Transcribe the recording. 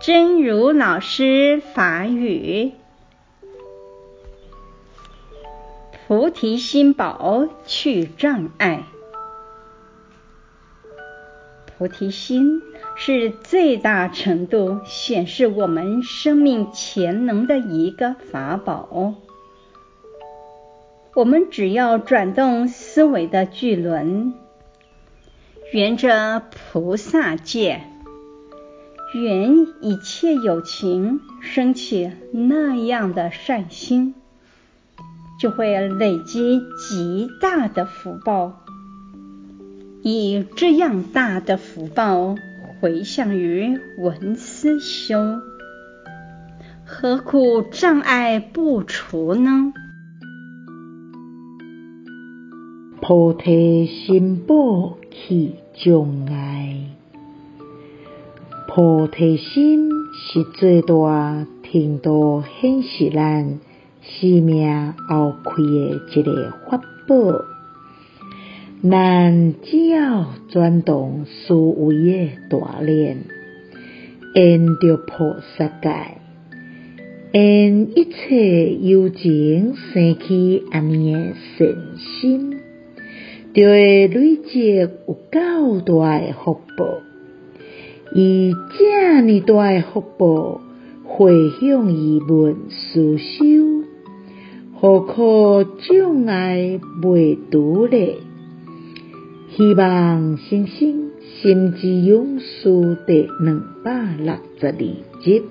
真如老师法语：菩提心宝去障碍。菩提心是最大程度显示我们生命潜能的一个法宝。我们只要转动思维的巨轮，沿着菩萨界，缘一切有情生起那样的善心，就会累积极大的福报。以这样大的福报回向于文思修，何苦障碍不除呢？菩提心宝去障碍，菩提心是最大程度显示咱生命后开的一个法宝。咱只要转动思维的大轮，缘着菩萨界，因一切有情生起按呢的善心。就会累积有够大的福报，以这么大诶福报回向于闻思修，何苦障碍未除呢？希望新生心之勇士第两百六十二集。